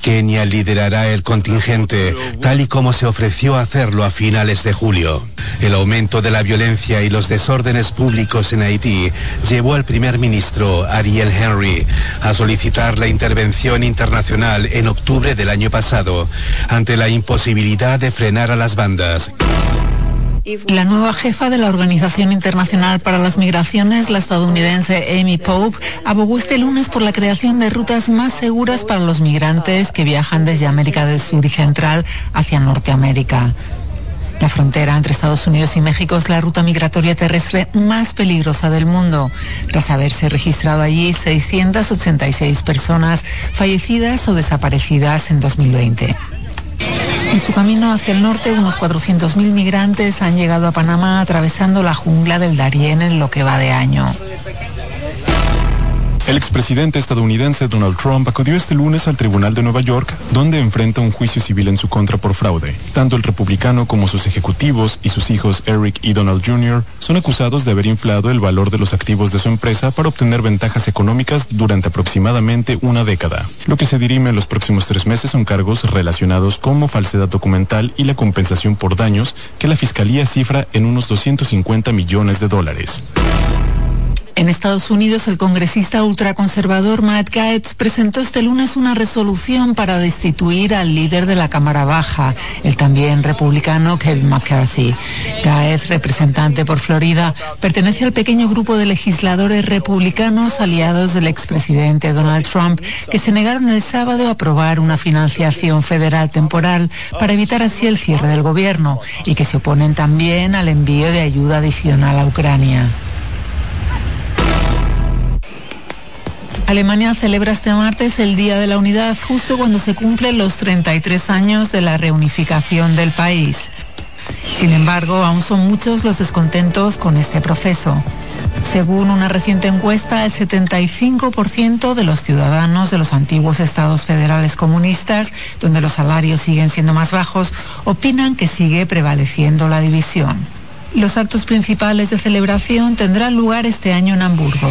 Kenia liderará el contingente tal y como se ofreció hacerlo a finales de julio. El aumento de la violencia y los desórdenes públicos en Haití llevó al primer ministro Ariel Henry a solicitar la intervención internacional en octubre del año pasado ante la imposibilidad de frenar a las bandas. La nueva jefa de la Organización Internacional para las Migraciones, la estadounidense Amy Pope, abogó este lunes por la creación de rutas más seguras para los migrantes que viajan desde América del Sur y Central hacia Norteamérica. La frontera entre Estados Unidos y México es la ruta migratoria terrestre más peligrosa del mundo, tras haberse registrado allí 686 personas fallecidas o desaparecidas en 2020. En su camino hacia el norte, unos 400.000 migrantes han llegado a Panamá atravesando la jungla del Darién en lo que va de año. El expresidente estadounidense Donald Trump acudió este lunes al Tribunal de Nueva York, donde enfrenta un juicio civil en su contra por fraude. Tanto el republicano como sus ejecutivos y sus hijos Eric y Donald Jr. son acusados de haber inflado el valor de los activos de su empresa para obtener ventajas económicas durante aproximadamente una década. Lo que se dirime en los próximos tres meses son cargos relacionados como falsedad documental y la compensación por daños que la fiscalía cifra en unos 250 millones de dólares. En Estados Unidos, el congresista ultraconservador Matt Gaetz presentó este lunes una resolución para destituir al líder de la Cámara Baja, el también republicano Kevin McCarthy. Gaetz, representante por Florida, pertenece al pequeño grupo de legisladores republicanos aliados del expresidente Donald Trump que se negaron el sábado a aprobar una financiación federal temporal para evitar así el cierre del gobierno y que se oponen también al envío de ayuda adicional a Ucrania. Alemania celebra este martes el Día de la Unidad justo cuando se cumplen los 33 años de la reunificación del país. Sin embargo, aún son muchos los descontentos con este proceso. Según una reciente encuesta, el 75% de los ciudadanos de los antiguos estados federales comunistas, donde los salarios siguen siendo más bajos, opinan que sigue prevaleciendo la división. Los actos principales de celebración tendrán lugar este año en Hamburgo.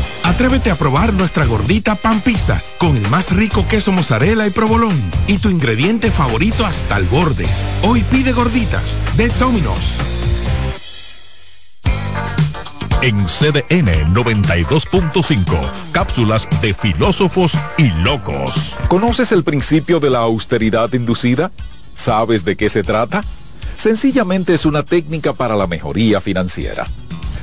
Atrévete a probar nuestra gordita pan pizza con el más rico queso mozzarella y provolón y tu ingrediente favorito hasta el borde. Hoy pide gorditas de Domino's. En CDN 92.5, cápsulas de filósofos y locos. ¿Conoces el principio de la austeridad inducida? ¿Sabes de qué se trata? Sencillamente es una técnica para la mejoría financiera.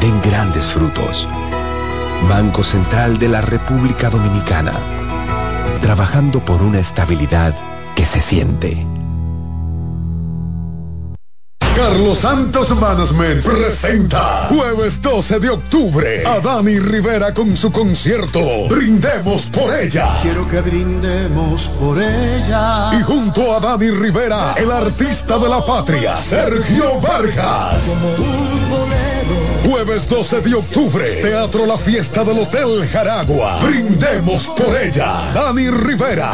den grandes frutos. Banco Central de la República Dominicana. Trabajando por una estabilidad que se siente. Carlos Santos Management presenta jueves 12 de octubre a Dani Rivera con su concierto Brindemos por ella. Quiero que brindemos por ella. Y junto a Dani Rivera, el artista de la patria, Sergio Vargas. Jueves 12 de octubre, Teatro La Fiesta del Hotel Jaragua. Brindemos por ella. Dani Rivera.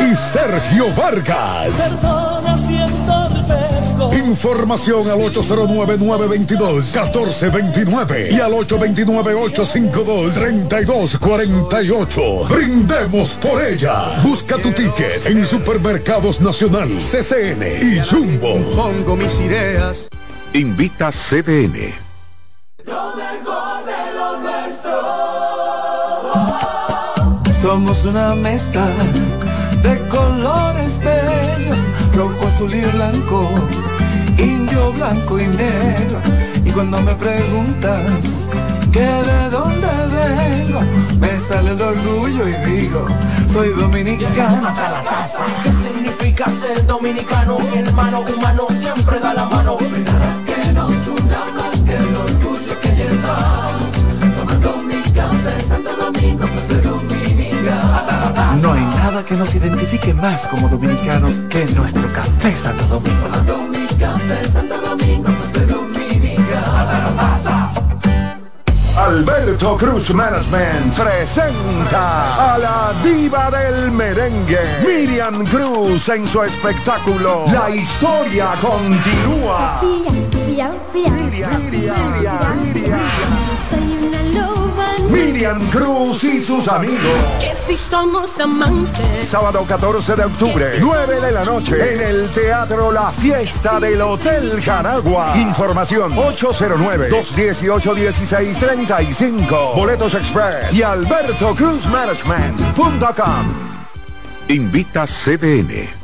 Y Sergio Vargas. Información al 809-922-1429 y al 829-852-3248. Brindemos por ella. Busca tu ticket en Supermercados Nacional, CCN y Jumbo. Pongo mis ideas. Invita CDN. Lo mejor de lo nuestro. Somos una mezcla de colores bellos, rojo, azul y blanco, indio, blanco y negro. Y cuando me preguntan que de dónde vengo, me sale el orgullo y digo, soy dominicano hasta la taza. ¿Qué significa ser dominicano? Mi hermano humano siempre da la mano. Nada que nos identifique más como dominicanos que nuestro café Santo Domingo. Café Santo Domingo. Alberto Cruz Management presenta a la diva del merengue, Miriam Cruz en su espectáculo La historia continúa. Miriam, Miriam, Miriam. Miriam Cruz y sus amigos. Que si somos amantes. Sábado 14 de octubre, 9 de la noche, en el Teatro La Fiesta del Hotel Jaragua. Información 809-218-1635. Boletos Express y albertocruzmanagement.com. Invita CDN.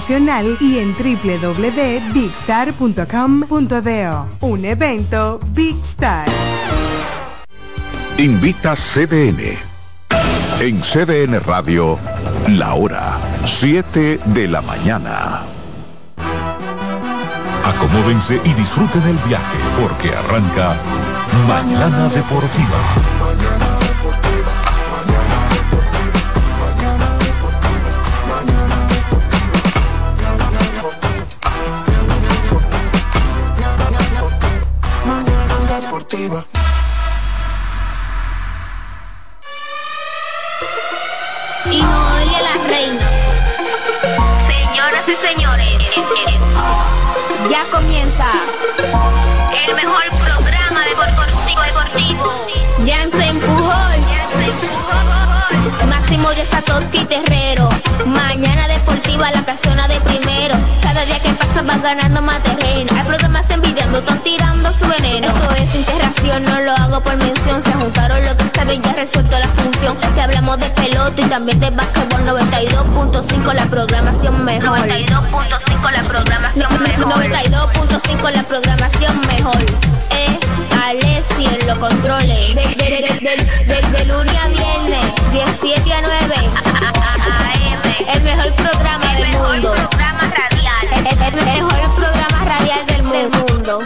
y en www.bigstar.com.do. Un evento Big Star. Invita CDN. En CDN Radio, la hora 7 de la mañana. Acomódense y disfruten el viaje porque arranca Mañana Deportiva. deportiva. Satoshi Terrero. Mañana deportiva la casona de primero. Cada día que pasa vas ganando más terreno. Hay programas envidiando, están tirando su veneno. Esto es interacción, no lo hago por mención. Se juntaron lo que saben, ya resuelto la función. Te hablamos de pelota y también de básquetbol 92.5 la programación mejor. 92.5 la programación mejor. 92.5 la programación mejor. Eh, Alessi en los controles. De, de, de, de, lunes a viernes, 17 a 9. El mejor programa del mundo. El, el- el mejor programa radial del mundo.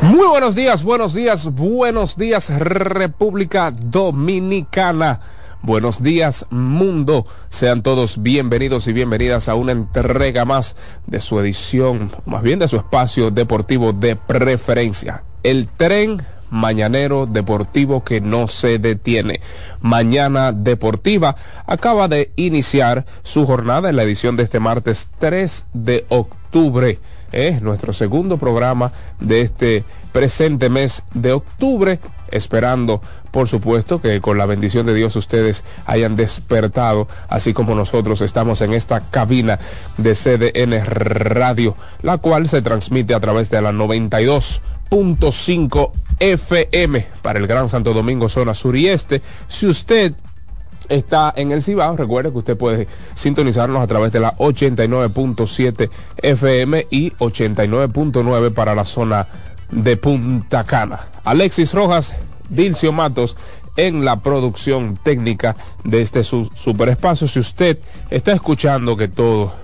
Muy buenos días, buenos días, buenos días República Dominicana. Buenos días mundo. Sean todos bienvenidos y bienvenidas a una entrega más de su edición, más bien de su espacio deportivo de preferencia. El tren mañanero deportivo que no se detiene. Mañana Deportiva acaba de iniciar su jornada en la edición de este martes 3 de octubre. Es nuestro segundo programa de este presente mes de octubre, esperando, por supuesto, que con la bendición de Dios ustedes hayan despertado, así como nosotros estamos en esta cabina de CDN Radio, la cual se transmite a través de la 92.5 FM para el Gran Santo Domingo, zona sur y este. Si usted está en el Cibao, recuerde que usted puede sintonizarnos a través de la 89.7 FM y 89.9 para la zona de Punta Cana. Alexis Rojas, Dilcio Matos en la producción técnica de este su superespacio. Si usted está escuchando que todo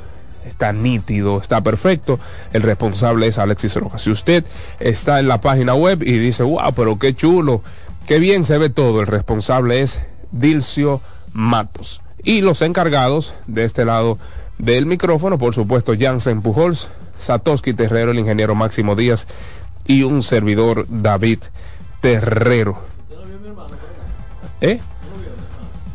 está nítido, está perfecto, el responsable es Alexis Rojas. Si usted está en la página web y dice, wow, pero qué chulo, qué bien se ve todo, el responsable es Dilcio Matos. Y los encargados de este lado del micrófono, por supuesto, Jansen Pujols, Satoshi Terrero, el ingeniero Máximo Díaz y un servidor David Terrero. ¿Eh?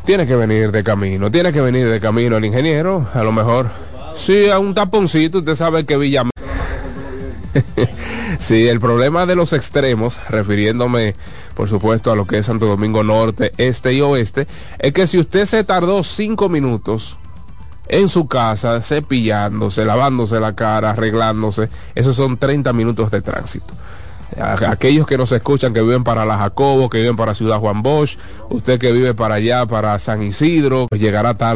Tiene que venir de camino, tiene que venir de camino el ingeniero, a lo mejor. Sí, a un taponcito, usted sabe que Villa. sí, el problema de los extremos, refiriéndome por supuesto a lo que es Santo Domingo Norte, Este y Oeste, es que si usted se tardó cinco minutos en su casa, cepillándose, lavándose la cara, arreglándose, esos son 30 minutos de tránsito. Aquellos que nos escuchan que viven para La Jacobo, que viven para Ciudad Juan Bosch, usted que vive para allá, para San Isidro, pues llegará tarde